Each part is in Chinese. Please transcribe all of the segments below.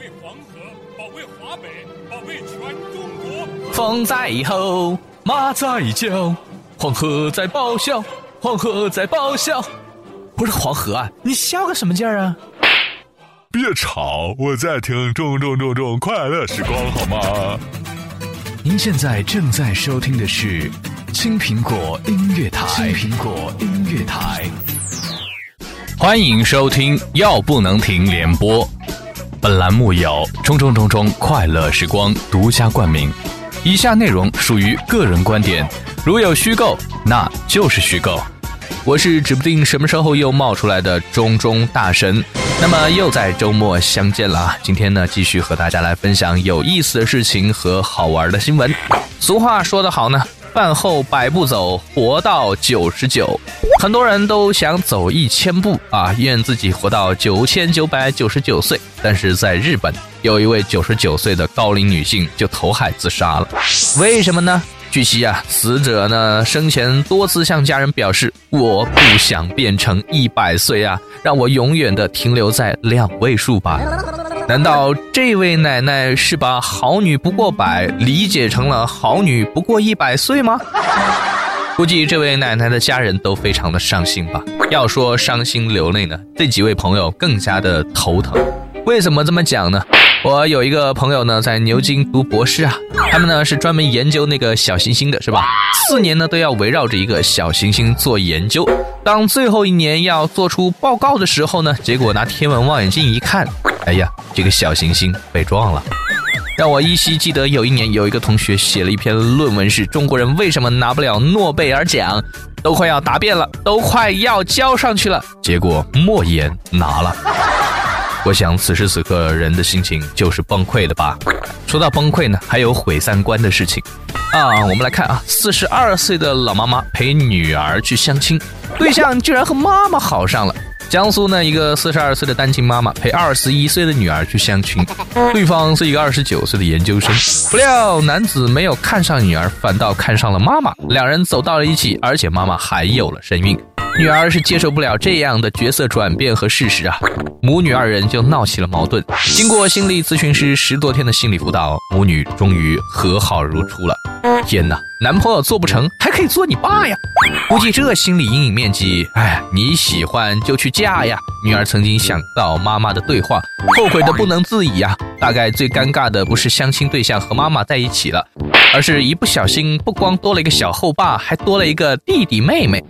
卫黄河，保卫华北，保卫全中国。风在吼，马在叫，黄河在咆哮，黄河在咆哮。不是黄河啊，你笑个什么劲儿啊？别吵，我在听中中中中快乐时光，好吗？您现在正在收听的是青苹果音乐台，青苹果音乐台。欢迎收听《药不能停》联播，本栏目由中中中中快乐时光独家冠名。以下内容属于个人观点，如有虚构，那就是虚构。我是指不定什么时候又冒出来的中中大神，那么又在周末相见了啊！今天呢，继续和大家来分享有意思的事情和好玩的新闻。俗话说得好呢。饭后百步走，活到九十九。很多人都想走一千步啊，愿自己活到九千九百九十九岁。但是在日本，有一位九十九岁的高龄女性就投海自杀了。为什么呢？据悉啊，死者呢生前多次向家人表示，我不想变成一百岁啊，让我永远的停留在两位数吧。难道这位奶奶是把“好女不过百”理解成了“好女不过一百岁”吗？估计这位奶奶的家人都非常的伤心吧。要说伤心流泪呢，这几位朋友更加的头疼。为什么这么讲呢？我有一个朋友呢，在牛津读博士啊，他们呢是专门研究那个小行星的，是吧？四年呢都要围绕着一个小行星做研究。当最后一年要做出报告的时候呢，结果拿天文望远镜一看，哎呀，这个小行星被撞了。让我依稀记得有一年有一个同学写了一篇论文，是中国人为什么拿不了诺贝尔奖，都快要答辩了，都快要交上去了，结果莫言拿了。我想此时此刻人的心情就是崩溃的吧。说到崩溃呢，还有毁三观的事情啊。我们来看啊，四十二岁的老妈妈陪女儿去相亲，对象居然和妈妈好上了。江苏呢，一个四十二岁的单亲妈妈陪二十一岁的女儿去相亲，对方是一个二十九岁的研究生。不料男子没有看上女儿，反倒看上了妈妈，两人走到了一起，而且妈妈还有了身孕。女儿是接受不了这样的角色转变和事实啊，母女二人就闹起了矛盾。经过心理咨询师十多天的心理辅导，母女终于和好如初了。天哪，男朋友做不成，还可以做你爸呀！估计这心理阴影面积，哎，你喜欢就去嫁呀！女儿曾经想到妈妈的对话，后悔的不能自已呀。大概最尴尬的不是相亲对象和妈妈在一起了，而是一不小心不光多了一个小后爸，还多了一个弟弟妹妹。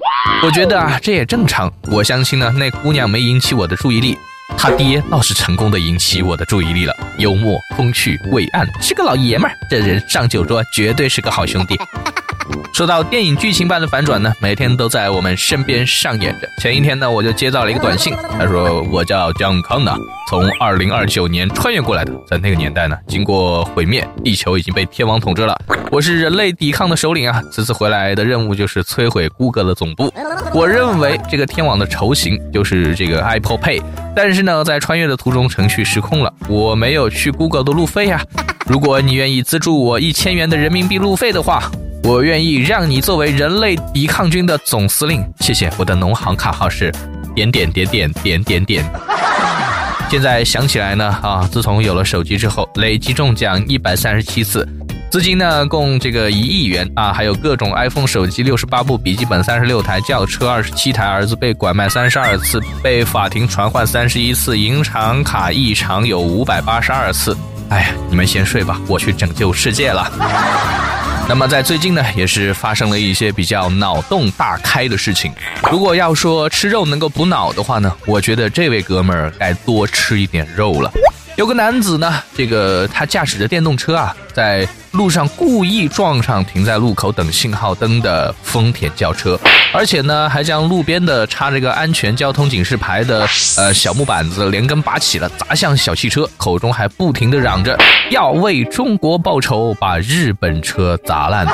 我觉得啊，这也正常。我相信呢，那姑娘没引起我的注意力。他爹倒是成功的引起我的注意力了，幽默风趣伟岸，是个老爷们儿。这人上酒桌绝对是个好兄弟。说到电影剧情般的反转呢，每天都在我们身边上演着。前一天呢，我就接到了一个短信，他说我叫江康呢，从二零二九年穿越过来的。在那个年代呢，经过毁灭，地球已经被天王统治了。我是人类抵抗的首领啊！此次回来的任务就是摧毁谷歌的总部。我认为这个天网的雏形就是这个 Apple Pay，但是呢，在穿越的途中程序失控了，我没有去 Google 的路费呀。如果你愿意资助我一千元的人民币路费的话。我愿意让你作为人类抵抗军的总司令，谢谢。我的农行卡号是点点点点点点点。现在想起来呢，啊，自从有了手机之后，累计中奖一百三十七次，资金呢共这个一亿元啊，还有各种 iPhone 手机六十八部，笔记本三十六台，轿车二十七台，儿子被拐卖三十二次，被法庭传唤三十一次，银行卡异常有五百八十二次。哎呀，你们先睡吧，我去拯救世界了。那么在最近呢，也是发生了一些比较脑洞大开的事情。如果要说吃肉能够补脑的话呢，我觉得这位哥们儿该多吃一点肉了。有个男子呢，这个他驾驶着电动车啊，在路上故意撞上停在路口等信号灯的丰田轿车，而且呢，还将路边的插着个安全交通警示牌的呃小木板子连根拔起了，砸向小汽车，口中还不停的嚷着要为中国报仇，把日本车砸烂。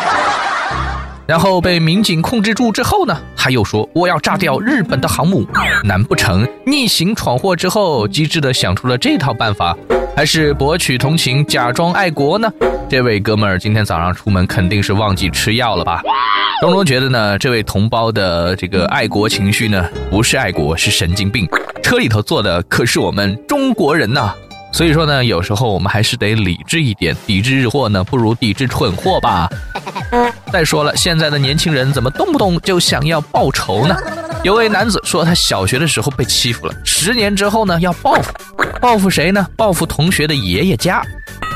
然后被民警控制住之后呢，他又说我要炸掉日本的航母。难不成逆行闯祸之后，机智的想出了这套办法，还是博取同情，假装爱国呢？这位哥们儿今天早上出门肯定是忘记吃药了吧？东东觉得呢，这位同胞的这个爱国情绪呢，不是爱国，是神经病。车里头坐的可是我们中国人呐。所以说呢，有时候我们还是得理智一点，抵制日货呢，不如抵制蠢货吧。再说了，现在的年轻人怎么动不动就想要报仇呢？有位男子说，他小学的时候被欺负了，十年之后呢要报复，报复谁呢？报复同学的爷爷家。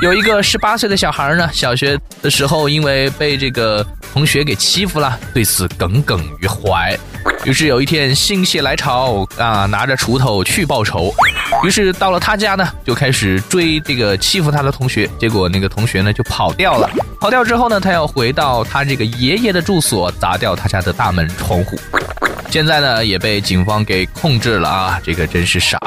有一个十八岁的小孩呢，小学的时候因为被这个同学给欺负了，对此耿耿于怀。于是有一天心血来潮啊，拿着锄头去报仇。于是到了他家呢，就开始追这个欺负他的同学。结果那个同学呢就跑掉了。跑掉之后呢，他要回到他这个爷爷的住所，砸掉他家的大门窗户。现在呢也被警方给控制了啊！这个真是傻。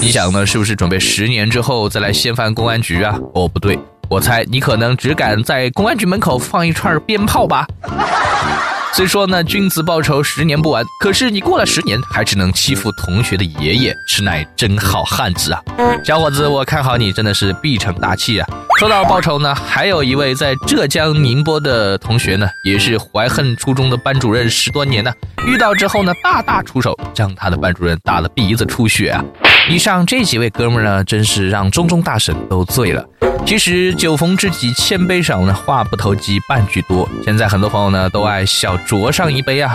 你想呢，是不是准备十年之后再来掀翻公安局啊？哦，不对，我猜你可能只敢在公安局门口放一串鞭炮吧。虽说呢，君子报仇，十年不晚。可是你过了十年，还只能欺负同学的爷爷，实乃真好汉子啊！小伙子，我看好你，真的是必成大器啊！说到报仇呢，还有一位在浙江宁波的同学呢，也是怀恨初中的班主任十多年呢，遇到之后呢，大打出手，将他的班主任打了鼻子出血啊！以上这几位哥们呢，真是让中中大神都醉了。其实酒逢知己千杯少呢，话不投机半句多。现在很多朋友呢都爱小酌上一杯啊，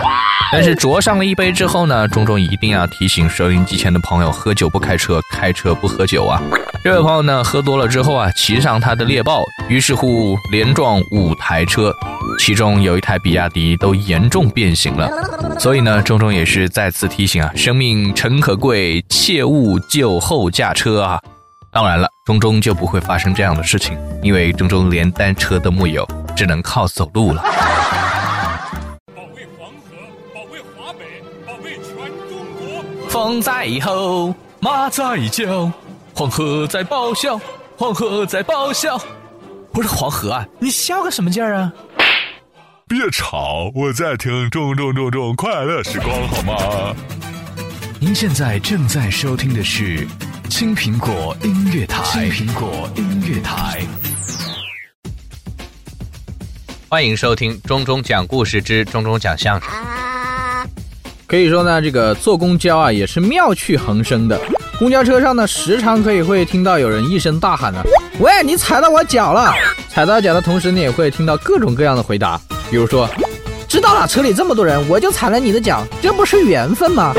但是酌上了一杯之后呢，钟钟一定要提醒收音机前的朋友：喝酒不开车，开车不喝酒啊。这位朋友呢喝多了之后啊，骑上他的猎豹，于是乎连撞五台车，其中有一台比亚迪都严重变形了。所以呢，钟钟也是再次提醒啊，生命诚可贵，切勿酒后驾车啊。当然了，中中就不会发生这样的事情，因为中中连单车都木有，只能靠走路了。保卫黄河，保卫华北，保卫全中国。风在吼，马在叫，黄河在咆哮，黄河在咆哮。不是黄河啊，你笑个什么劲儿啊？别吵，我在听中中中中快乐时光，好吗？您现在正在收听的是。青苹果音乐台，青苹果音乐台，欢迎收听中中讲故事之中中讲相声。可以说呢，这个坐公交啊，也是妙趣横生的。公交车上呢，时常可以会听到有人一声大喊呢：“喂，你踩到我脚了！”踩到脚的同时，你也会听到各种各样的回答，比如说：“知道了，车里这么多人，我就踩了你的脚，这不是缘分吗？”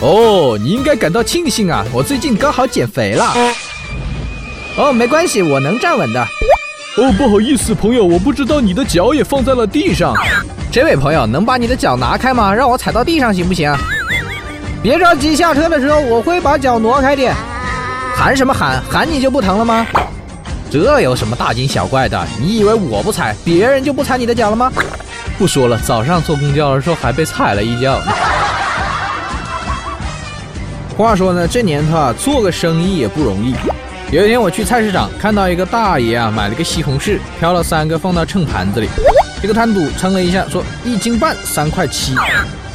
哦，你应该感到庆幸啊！我最近刚好减肥了。哦，没关系，我能站稳的。哦，不好意思，朋友，我不知道你的脚也放在了地上。这位朋友，能把你的脚拿开吗？让我踩到地上行不行？别着急，下车的时候我会把脚挪开的。喊什么喊？喊你就不疼了吗？这有什么大惊小怪的？你以为我不踩，别人就不踩你的脚了吗？不说了，早上坐公交的时候还被踩了一脚。话说呢，这年头啊，做个生意也不容易。有一天我去菜市场，看到一个大爷啊，买了个西红柿，挑了三个放到秤盘子里。这个摊主称了一下，说一斤半三块七。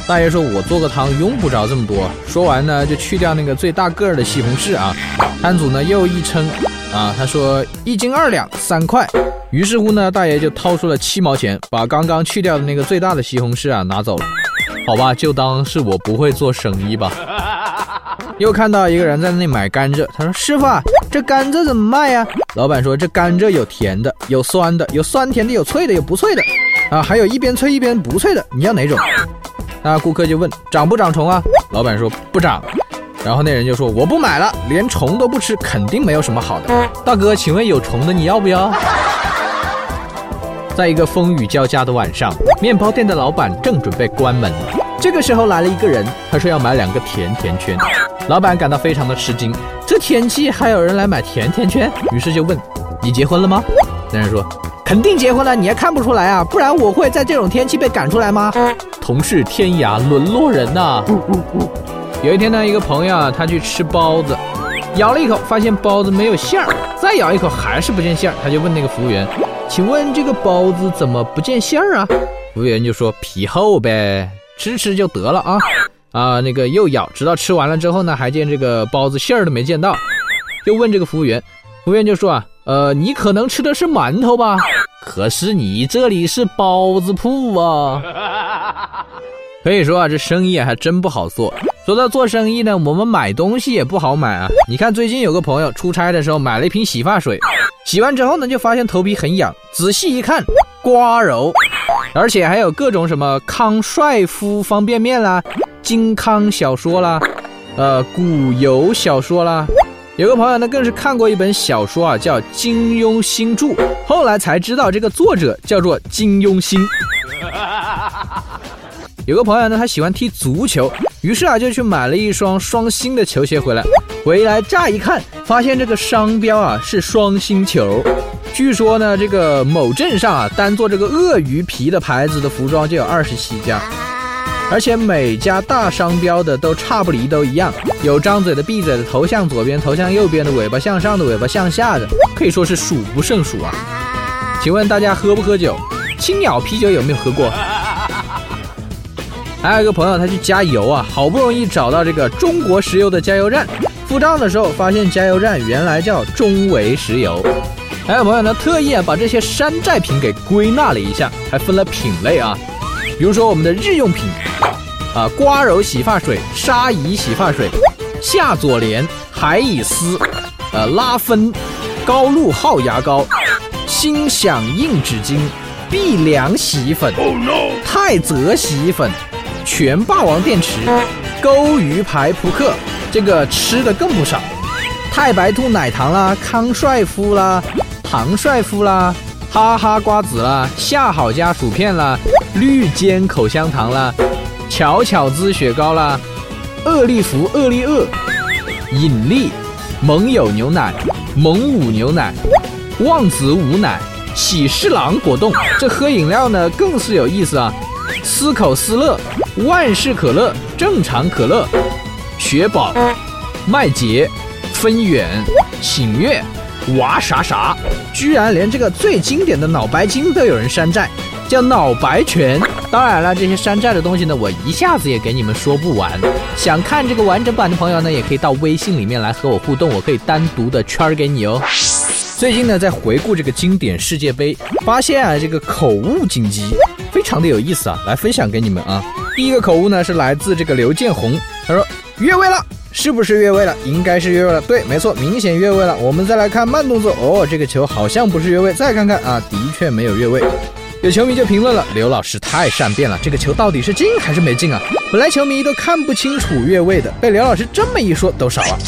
大爷说：“我做个汤用不着这么多。”说完呢，就去掉那个最大个儿的西红柿啊。摊主呢又一称，啊，他说一斤二两三块。于是乎呢，大爷就掏出了七毛钱，把刚刚去掉的那个最大的西红柿啊拿走了。好吧，就当是我不会做生意吧。又看到一个人在那里买甘蔗，他说：“师傅啊，这甘蔗怎么卖呀？”老板说：“这甘蔗有甜的，有酸的，有酸甜的，有脆的，有不脆的，啊，还有一边脆一边不脆的，你要哪种？”那顾客就问：“长不长虫啊？”老板说：“不长。”然后那人就说：“我不买了，连虫都不吃，肯定没有什么好的。”大哥，请问有虫的你要不要？在一个风雨交加的晚上，面包店的老板正准备关门，这个时候来了一个人，他说要买两个甜甜圈。老板感到非常的吃惊，这天气还有人来买甜甜圈，于是就问：“你结婚了吗？”那人说：“肯定结婚了，你还看不出来啊？不然我会在这种天气被赶出来吗？”同是天涯沦落人呐。有一天呢，一个朋友啊，他去吃包子，咬了一口，发现包子没有馅儿，再咬一口还是不见馅儿，他就问那个服务员：“请问这个包子怎么不见馅儿啊？”服务员就说：“皮厚呗，吃吃就得了啊。”啊，那个又咬，直到吃完了之后呢，还见这个包子馅儿都没见到，就问这个服务员，服务员就说啊，呃，你可能吃的是馒头吧？可是你这里是包子铺啊。可以说啊，这生意还真不好做。说到做生意呢，我们买东西也不好买啊。你看最近有个朋友出差的时候买了一瓶洗发水，洗完之后呢，就发现头皮很痒，仔细一看，刮柔，而且还有各种什么康帅夫方便面啦、金康小说啦、呃古游小说啦。有个朋友呢，更是看过一本小说啊，叫《金庸新著》，后来才知道这个作者叫做金庸新。有个朋友呢，他喜欢踢足球，于是啊就去买了一双双星的球鞋回来。回来乍一看，发现这个商标啊是双星球。据说呢，这个某镇上啊，单做这个鳄鱼皮的牌子的服装就有二十七家，而且每家大商标的都差不离，都一样，有张嘴的、闭嘴的、头向左边、头向右边的、尾巴向上的、尾巴向下的，可以说是数不胜数啊。请问大家喝不喝酒？青鸟啤酒有没有喝过？还有一个朋友，他去加油啊，好不容易找到这个中国石油的加油站，付账的时候发现加油站原来叫中维石油。还有朋友呢，特意啊把这些山寨品给归纳了一下，还分了品类啊，比如说我们的日用品啊，刮柔洗发水、沙怡洗发水、夏佐莲、海以丝、呃拉芬、高露号牙膏、心想硬纸巾、碧良洗衣粉、泰泽洗衣粉。全霸王电池、钩鱼牌扑克，这个吃的更不少。太白兔奶糖啦，康帅夫啦，唐帅夫啦，哈哈瓜子啦，夏好家薯片啦，绿尖口香糖啦，巧巧滋雪糕啦，厄利福厄利厄，引力，蒙友牛奶，蒙武牛奶，旺子午奶，喜事郎果冻。这喝饮料呢，更是有意思啊。思口思乐，万事可乐，正常可乐，雪宝，麦杰，分远，醒月，娃啥啥，居然连这个最经典的脑白金都有人山寨，叫脑白泉。当然了，这些山寨的东西呢，我一下子也给你们说不完。想看这个完整版的朋友呢，也可以到微信里面来和我互动，我可以单独的圈给你哦。最近呢，在回顾这个经典世界杯，发现啊，这个口误紧急。非常的有意思啊，来分享给你们啊。第一个口误呢是来自这个刘建宏，他说越位了，是不是越位了？应该是越位了，对，没错，明显越位了。我们再来看慢动作，哦，这个球好像不是越位，再看看啊，的确没有越位。有球迷就评论了，刘老师太善变了，这个球到底是进还是没进啊？本来球迷都看不清楚越位的，被刘老师这么一说，都傻了。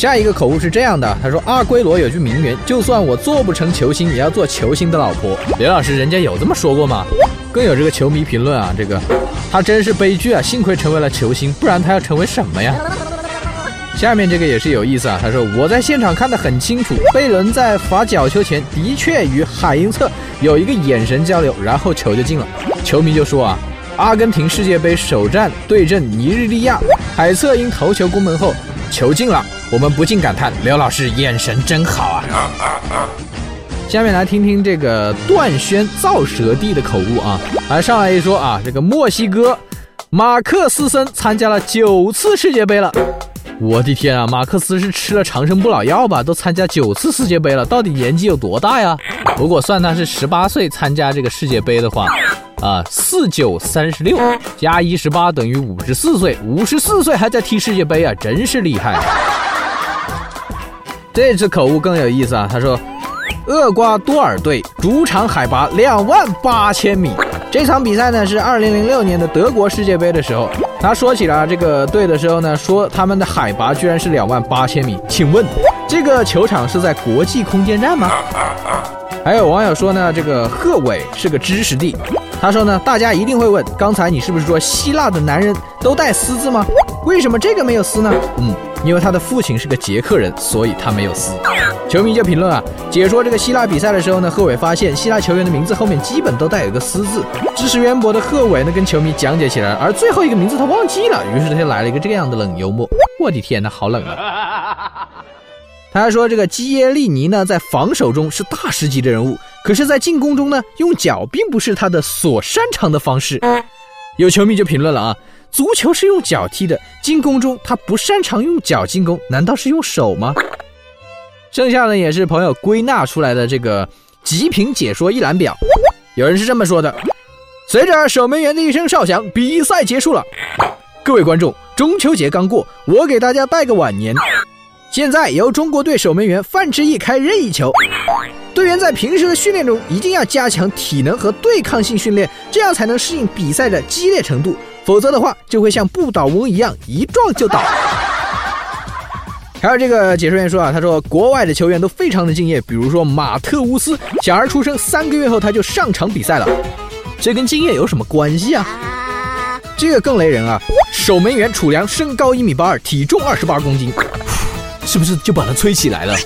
下一个口误是这样的，他说阿圭罗有句名言，就算我做不成球星，也要做球星的老婆。刘老师，人家有这么说过吗？更有这个球迷评论啊，这个他真是悲剧啊，幸亏成为了球星，不然他要成为什么呀？下面这个也是有意思啊，他说我在现场看得很清楚，贝伦在罚角球前的确与海因策有一个眼神交流，然后球就进了。球迷就说啊，阿根廷世界杯首战对阵尼日利亚，海策因头球攻门后球进了。我们不禁感叹，刘老师眼神真好啊！下面来听听这个段轩造舌帝的口误啊！来上来一说啊，这个墨西哥马克思森参加了九次世界杯了。我的天啊，马克思是吃了长生不老药吧？都参加九次世界杯了，到底年纪有多大呀？如果算他是十八岁参加这个世界杯的话，啊，四九三十六加一十八等于五十四岁，五十四岁还在踢世界杯啊，真是厉害！这次口误更有意思啊！他说，厄瓜多尔队主场海拔两万八千米。这场比赛呢是二零零六年的德国世界杯的时候。他说起了这个队的时候呢，说他们的海拔居然是两万八千米。请问，这个球场是在国际空间站吗？还有网友说呢，这个贺伟是个知识帝。他说呢，大家一定会问，刚才你是不是说希腊的男人都带丝字吗？为什么这个没有丝呢？嗯。因为他的父亲是个捷克人，所以他没有撕。球迷就评论啊，解说这个希腊比赛的时候呢，贺伟发现希腊球员的名字后面基本都带有个“丝”字。知识渊博的贺伟呢，跟球迷讲解起来，而最后一个名字他忘记了，于是他就来了一个这样的冷幽默。我的天哪，好冷啊！他还说这个基耶利尼呢，在防守中是大师级的人物，可是，在进攻中呢，用脚并不是他的所擅长的方式。有球迷就评论了啊。足球是用脚踢的，进攻中他不擅长用脚进攻，难道是用手吗？剩下呢也是朋友归纳出来的这个极品解说一览表。有人是这么说的：随着守门员的一声哨响，比赛结束了。各位观众，中秋节刚过，我给大家拜个晚年。现在由中国队守门员范志毅开任意球。队员在平时的训练中一定要加强体能和对抗性训练，这样才能适应比赛的激烈程度。否则的话，就会像不倒翁一样一撞就倒。还有这个解说员说啊，他说国外的球员都非常的敬业，比如说马特乌斯，小孩出生三个月后他就上场比赛了，这跟敬业有什么关系啊？这个更雷人啊！守门员楚良身高一米八二，体重二十八公斤，是不是就把他吹起来了？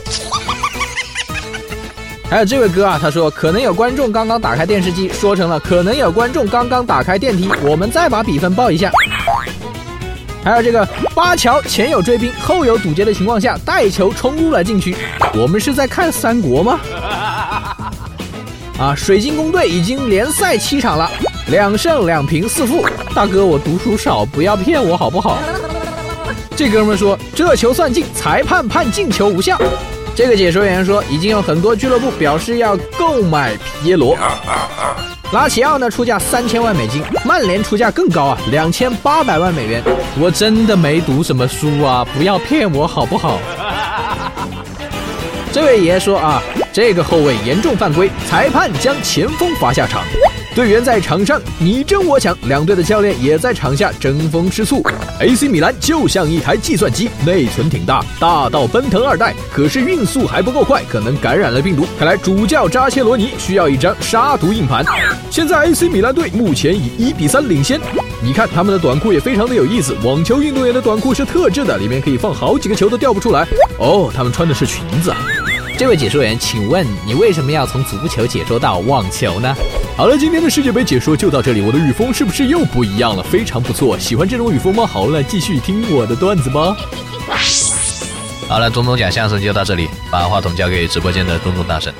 还有这位哥啊，他说可能有观众刚刚打开电视机，说成了可能有观众刚刚打开电梯。我们再把比分报一下。还有这个巴乔前有追兵后有堵截的情况下带球冲入了禁区，我们是在看三国吗？啊，水晶宫队已经连赛七场了，两胜两平四负。大哥，我读书少，不要骗我好不好？这哥们说这球算进，裁判判进球无效。这个解说员说，已经有很多俱乐部表示要购买皮耶罗。拉齐奥呢出价三千万美金，曼联出价更高啊，两千八百万美元。我真的没读什么书啊，不要骗我好不好？这位爷说啊，这个后卫严重犯规，裁判将前锋罚下场。队员在场上你争我抢，两队的教练也在场下争风吃醋。AC 米兰就像一台计算机，内存挺大，大到奔腾二代，可是运速还不够快，可能感染了病毒。看来主教扎切罗尼需要一张杀毒硬盘。现在 AC 米兰队目前以一比三领先。你看他们的短裤也非常的有意思，网球运动员的短裤是特制的，里面可以放好几个球都掉不出来。哦，他们穿的是裙子。这位解说员，请问你为什么要从足球解说到网球呢？好了，今天的世界杯解说就到这里。我的语风是不是又不一样了？非常不错，喜欢这种语风吗？好了，继续听我的段子吧。好了，东东讲相声就到这里，把话筒交给直播间的东东大神。